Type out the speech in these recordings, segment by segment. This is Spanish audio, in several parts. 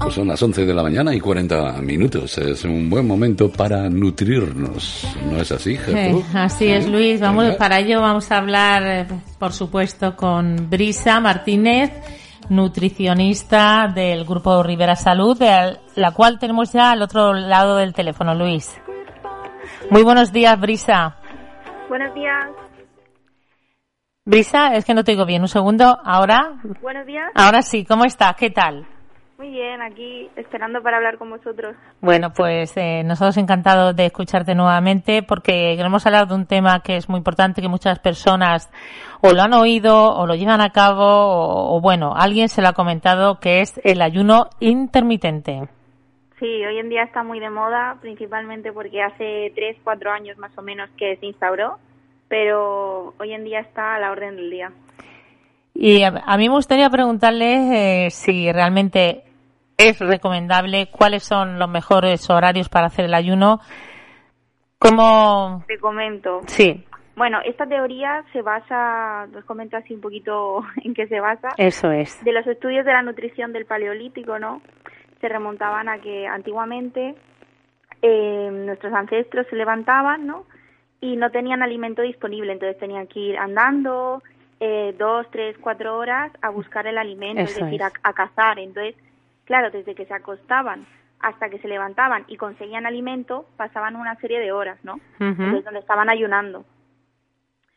Pues son las 11 de la mañana y 40 minutos. Es un buen momento para nutrirnos. ¿No es así, Jesús? así es, Luis. Vamos, para ello vamos a hablar, por supuesto, con Brisa Martínez, nutricionista del Grupo Rivera Salud, de la cual tenemos ya al otro lado del teléfono, Luis. Muy buenos días, Brisa. Buenos días. Brisa, es que no te digo bien. Un segundo. Ahora. Buenos días. Ahora sí. ¿Cómo estás? ¿Qué tal? Muy bien, aquí esperando para hablar con vosotros. Bueno, pues eh, nosotros encantados de escucharte nuevamente porque queremos hablar de un tema que es muy importante, que muchas personas o lo han oído o lo llevan a cabo o, bueno, alguien se lo ha comentado, que es el ayuno intermitente. Sí, hoy en día está muy de moda, principalmente porque hace tres, cuatro años más o menos que se instauró pero hoy en día está a la orden del día. Y a, mí me gustaría preguntarle eh, si realmente es recomendable, cuáles son los mejores horarios para hacer el ayuno. ¿Cómo? Te comento. Sí. Bueno, esta teoría se basa, os comento así un poquito en qué se basa. Eso es. De los estudios de la nutrición del paleolítico, ¿no? Se remontaban a que antiguamente eh, nuestros ancestros se levantaban, ¿no? Y no tenían alimento disponible, entonces tenían que ir andando eh, dos, tres, cuatro horas a buscar el alimento, es decir, A, cazar. Entonces, claro, desde que se acostaban hasta que se levantaban y conseguían alimento, pasaban una serie de horas, ¿no? Entonces, donde estaban ayunando.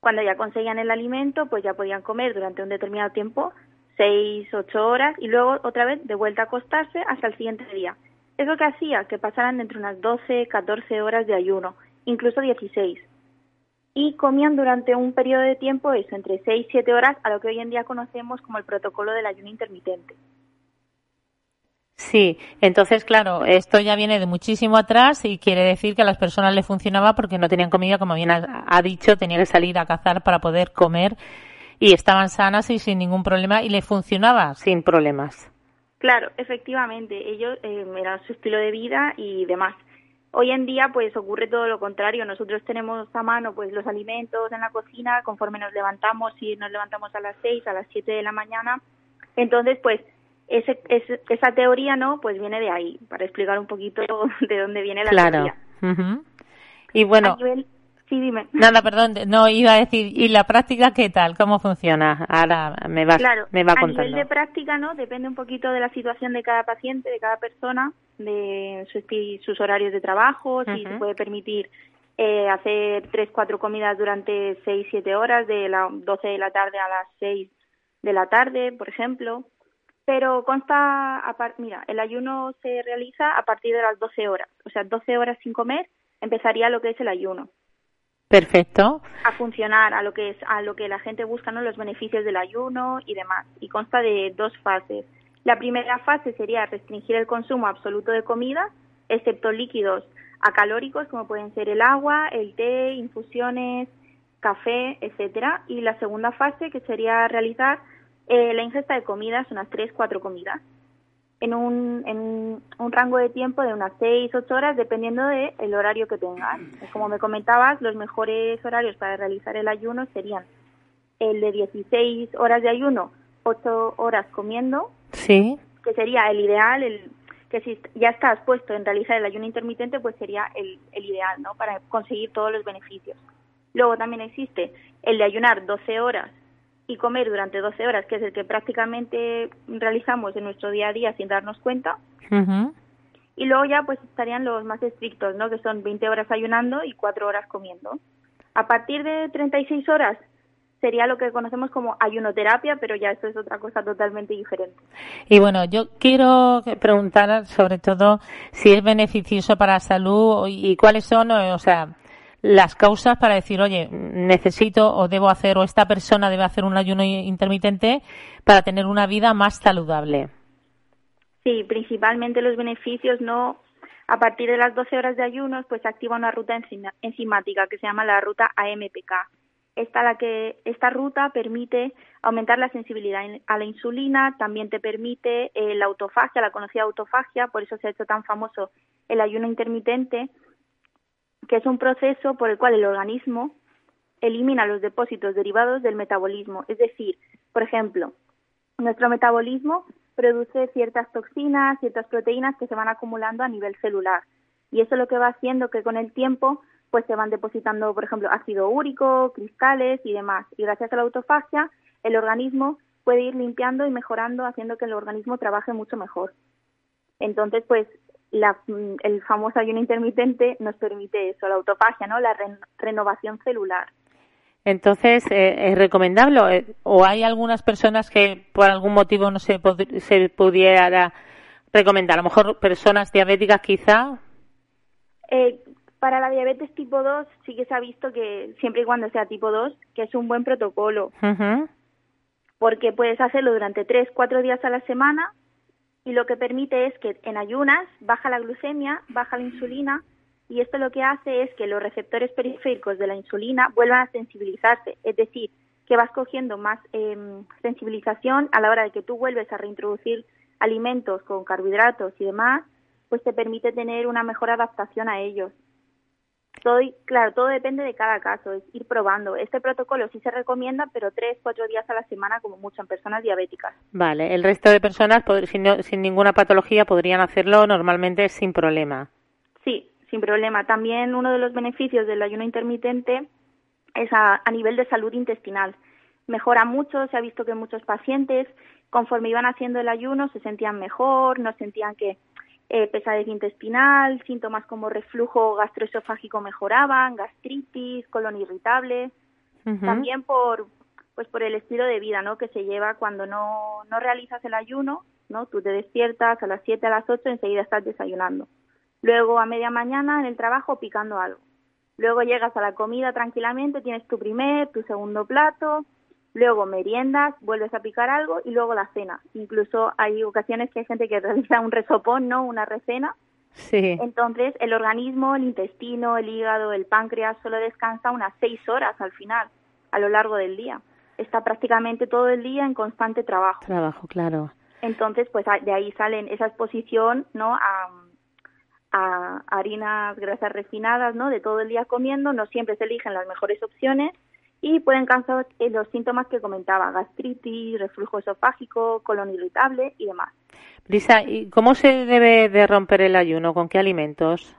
Cuando ya conseguían el alimento, pues ya podían comer durante un determinado tiempo, seis, ocho horas, y luego otra vez de vuelta a acostarse hasta el siguiente día. Es lo que hacía que pasaran entre unas 12, 14 horas de ayuno incluso 16. Y comían durante un periodo de tiempo eso, entre 6 y 7 horas, a lo que hoy en día conocemos como el protocolo del ayuno intermitente. Sí, entonces claro, esto ya viene de muchísimo atrás y quiere decir que a las personas les funcionaba porque no tenían comida, como bien ha, dicho, tenían que salir a cazar para poder comer y estaban sanas y sin ningún problema y les funcionaba sin problemas. Claro, efectivamente, ellos eh, era su estilo de vida y demás. Hoy en día pues ocurre todo lo contrario, nosotros tenemos a mano pues los alimentos en la cocina conforme nos levantamos, si nos levantamos a las 6, a las 7 de la mañana, entonces pues ese, esa teoría no pues viene de ahí, para explicar un poquito de dónde viene la teoría. Y bueno, Sí, dime. Nada, perdón, no iba a decir, ¿y la práctica qué tal? ¿Cómo funciona? Ahora me va, me va contando. A nivel de práctica, ¿no? Depende un poquito de la situación de cada paciente, de cada persona, de sus horarios de trabajo, si se puede permitir eh, hacer tres, cuatro comidas durante seis, siete horas, de las 12 de la tarde a las seis de la tarde, por ejemplo. Pero consta, mira, el ayuno se realiza a partir de las 12 horas, o sea, 12 horas sin comer empezaría lo que es el ayuno. Perfecto. A funcionar a lo que es a lo que la gente busca, ¿no? Los beneficios del ayuno y demás. Y consta de dos fases. La primera fase sería restringir el consumo absoluto de comida, excepto líquidos acalóricos como pueden ser el agua, el té, infusiones, café, etcétera. Y la segunda fase que sería realizar eh, la ingesta de comidas, unas tres, cuatro comidas en un, en un rango de tiempo de unas 6, 8 horas, dependiendo del el horario que tengas. Como me comentabas, los mejores horarios para realizar el ayuno serían el de 16 horas de ayuno, 8 horas comiendo, sí. que sería el ideal, el que si ya estás puesto en realizar el ayuno intermitente, pues sería el, el ideal, ¿no? Para conseguir todos los beneficios. Luego también existe el de ayunar 12 horas y comer durante 12 horas, que es el que prácticamente realizamos en nuestro día a día sin darnos cuenta. Y luego ya pues estarían los más estrictos, ¿no? Que son 20 horas ayunando y 4 horas comiendo. A partir de 36 horas sería lo que conocemos como ayunoterapia, pero ya esto es otra cosa totalmente diferente. Y bueno, yo quiero preguntar sobre todo si es beneficioso para la salud y cuáles son, o sea, las causas para decir, oye, necesito o debo hacer o esta persona debe hacer un ayuno intermitente para tener una vida más saludable. Sí, principalmente los beneficios no a partir de las 12 horas de ayunos pues se activa una ruta enzimática que se llama la ruta AMPK. Esta, la que, esta ruta permite aumentar la sensibilidad a la insulina, también te permite eh, la autofagia, la conocida autofagia, por eso se ha hecho tan famoso el ayuno intermitente, que es un proceso por el cual el organismo elimina los depósitos derivados del metabolismo. Es decir, por ejemplo, nuestro metabolismo produce ciertas toxinas, ciertas proteínas que se van acumulando a nivel celular. Y eso es lo que va haciendo que con el tiempo pues se van depositando, por ejemplo, ácido úrico, cristales y demás. Y gracias a la autofagia, el organismo puede ir limpiando y mejorando, haciendo que el organismo trabaje mucho mejor. Entonces, pues la, el famoso ayuno intermitente nos permite eso, la autofagia, ¿no? La renovación celular. Entonces, eh, ¿es recomendable eh, o hay algunas personas que por algún motivo no se, se pudiera recomendar? A lo mejor personas diabéticas quizá. Eh, para la diabetes tipo 2 sí que se ha visto que siempre y cuando sea tipo 2, que es un buen protocolo. Porque puedes hacerlo durante 3, 4 días a la semana y lo que permite es que en ayunas baja la glucemia, baja la insulina y esto lo que hace es que los receptores periféricos de la insulina vuelvan a sensibilizarse, es decir, que vas cogiendo más em, sensibilización a la hora de que tú vuelves a reintroducir alimentos con carbohidratos y demás, pues te permite tener una mejor adaptación a ellos. Todo, claro, todo depende de cada caso, es ir probando. Este protocolo sí se recomienda, pero tres, cuatro días a la semana como mucho en personas diabéticas. Vale, el resto de personas sin, sin ninguna patología podrían hacerlo normalmente sin problema. Sí, sin problema. También uno de los beneficios del ayuno intermitente es a, nivel de salud intestinal. Mejora mucho, se ha visto que muchos pacientes, conforme iban haciendo el ayuno, se sentían mejor, no sentían que eh, pesadez intestinal, síntomas como reflujo gastroesofágico mejoraban, gastritis, colon irritable. También por pues por el estilo de vida ¿no? que se lleva cuando no, no realizas el ayuno, ¿no? Tú te despiertas a las 7, a las 8, enseguida estás desayunando. Luego a media mañana en el trabajo picando algo. Luego llegas a la comida tranquilamente, tienes tu primer, tu segundo plato, luego meriendas, vuelves a picar algo y luego la cena. Incluso hay ocasiones que hay gente que realiza un resopón, ¿no? Una recena. Sí. Entonces el organismo, el intestino, el hígado, el páncreas solo descansa unas seis horas al final, a lo largo del día. Está prácticamente todo el día en constante trabajo. Trabajo, claro. Entonces, pues de ahí salen esa exposición, ¿no? A, a harinas grasas refinadas, ¿no? De todo el día comiendo, no siempre se eligen las mejores opciones y pueden causar eh, los síntomas que comentaba, gastritis, reflujo esofágico, colon irritable y demás. Lisa, ¿y cómo se debe de romper el ayuno? ¿Con qué alimentos?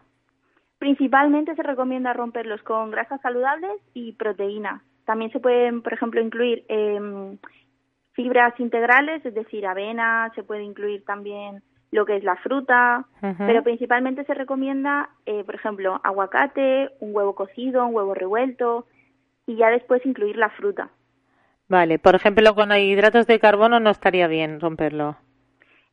Principalmente se recomienda romperlos con grasas saludables y proteínas. También se pueden, por ejemplo, incluir eh, fibras integrales, es decir, avena, se puede incluir también lo que es la fruta, pero principalmente se recomienda, eh, por ejemplo, aguacate, un huevo cocido, un huevo revuelto y ya después incluir la fruta. Vale, por ejemplo, con hidratos de carbono no estaría bien romperlo.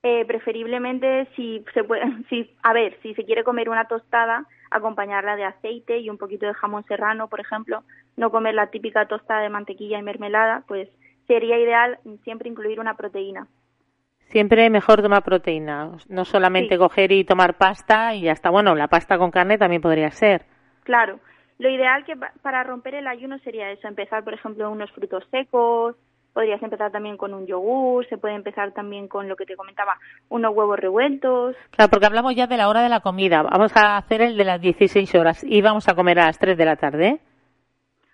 Eh, preferiblemente si se puede, si, a ver, si se quiere comer una tostada, acompañarla de aceite y un poquito de jamón serrano, por ejemplo, no comer la típica tostada de mantequilla y mermelada, pues sería ideal siempre incluir una proteína. Siempre mejor tomar proteína, no solamente coger y tomar pasta y ya está. Bueno, la pasta con carne también podría ser. Claro, lo ideal que para romper el ayuno sería eso, empezar por ejemplo unos frutos secos, podrías empezar también con un yogur, se puede empezar también con lo que te comentaba, unos huevos revueltos. Claro, porque hablamos ya de la hora de la comida, vamos a hacer el de las 16 horas y vamos a comer a las 3 de la tarde.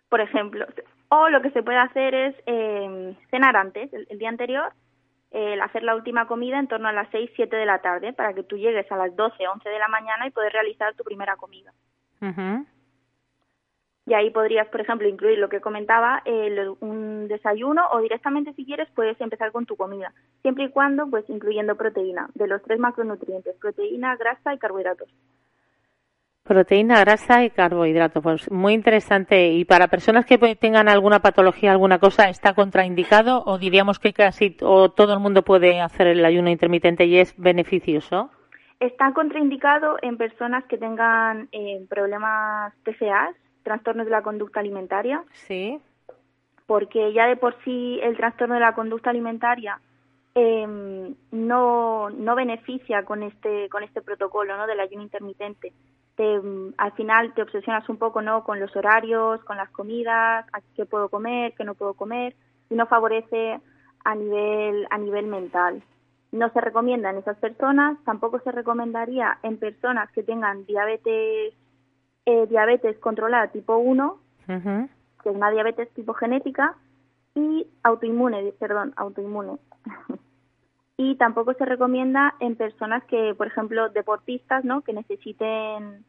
Por ejemplo, o lo que se puede hacer es eh, cenar antes, el día anterior, el hacer la última comida en torno a las 6, 7 de la tarde para que tú llegues a las 12, 11 de la mañana y poder realizar tu primera comida. Y ahí podrías, por ejemplo, incluir lo que comentaba, un desayuno o directamente si quieres puedes empezar con tu comida, siempre y cuando pues incluyendo proteína, de los tres macronutrientes, proteína, grasa y carbohidratos. Proteína, grasa y carbohidratos. Pues muy interesante. Y para personas que tengan alguna patología, alguna cosa, ¿está contraindicado o diríamos que casi o todo el mundo puede hacer el ayuno intermitente y es beneficioso? Está contraindicado en personas que tengan eh, problemas TCA, trastornos de la conducta alimentaria. Sí. Porque ya de por sí el trastorno de la conducta alimentaria em, no, no beneficia con este, con este protocolo ¿no? del ayuno intermitente te, al final te obsesionas un poco no con los horarios, con las comidas, qué puedo comer, qué no puedo comer, y no favorece a nivel a nivel mental. No se recomienda en esas personas, tampoco se recomendaría en personas que tengan diabetes eh, diabetes controlada tipo 1, que es una diabetes tipo genética, y autoinmune, perdón, autoinmune. y tampoco se recomienda en personas que, por ejemplo, deportistas, ¿no? Que necesiten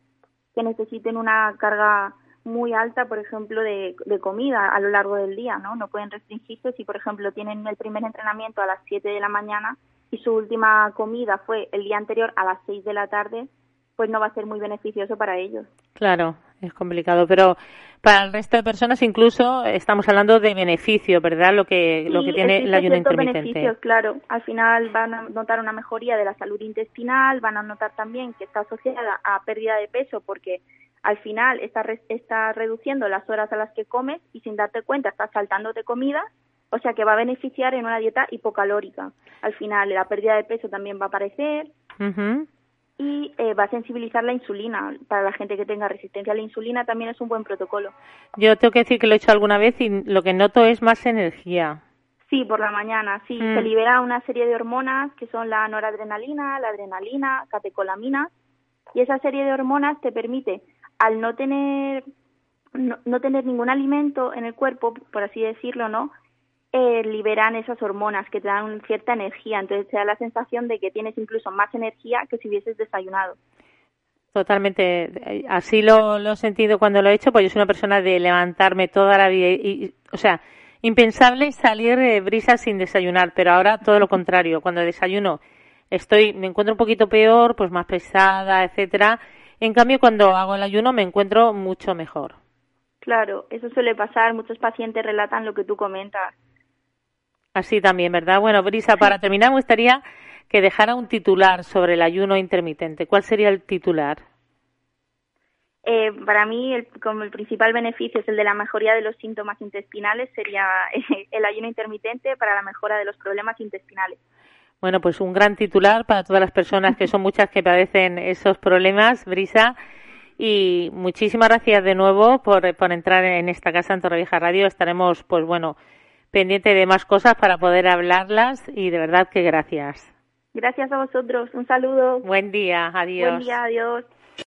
que necesiten una carga muy alta, por ejemplo, de, de, comida a lo largo del día, ¿no? No pueden restringirse si, por ejemplo, tienen el primer entrenamiento a las 7 de la mañana y su última comida fue el día anterior a las 6 de la tarde, pues no va a ser muy beneficioso para ellos. Claro, es complicado, pero para el resto de personas incluso estamos hablando de beneficio, ¿verdad? Lo que lo que tiene el ayuno intermitente. beneficios, claro. Al final van a notar una mejoría de la salud intestinal, van a notar también que está asociada a pérdida de peso porque al final está, está reduciendo las horas a las que comes y sin darte cuenta estás saltándote comida, o sea que va a beneficiar en una dieta hipocalórica. Al final la pérdida de peso también va a aparecer y eh, va a sensibilizar la insulina. Para la gente que tenga resistencia a la insulina también es un buen protocolo. Yo tengo que decir que lo he hecho alguna vez y lo que noto es más energía. Sí, por la mañana, sí. Se mm. libera una serie de hormonas que son la noradrenalina, la adrenalina, catecolamina. Y esa serie de hormonas te permite al no tener no, tener ningún alimento en el cuerpo, por así decirlo, ¿no? Eh, liberan esas hormonas que te dan cierta energía, entonces te da la sensación de que tienes incluso más energía que si hubieses desayunado. Totalmente, así lo, lo he sentido cuando lo he hecho, pues yo soy una persona de levantarme toda la vida, y, o sea, impensable salir de brisa sin desayunar, pero ahora todo lo contrario, cuando desayuno estoy, me encuentro un poquito peor, pues más pesada, etcétera, en cambio, cuando hago el ayuno me encuentro mucho mejor. Claro, eso suele pasar. Muchos pacientes relatan lo que tú comentas. Así también, ¿verdad? Bueno, Brisa, para terminar me gustaría que dejara un titular sobre el ayuno intermitente. ¿Cuál sería el titular? Eh, para mí, el, como el principal beneficio es el de la mejoría de los síntomas intestinales, sería el ayuno intermitente para la mejora de los problemas intestinales. Bueno, pues un gran titular para todas las personas que son muchas que padecen esos problemas, Brisa. Y muchísimas gracias de nuevo por, por entrar en esta casa en Torrevieja Radio. Estaremos, pues bueno, pendiente de más cosas para poder hablarlas y de verdad que gracias. Gracias a vosotros. Un saludo. Buen día. Adiós. Buen día. Adiós.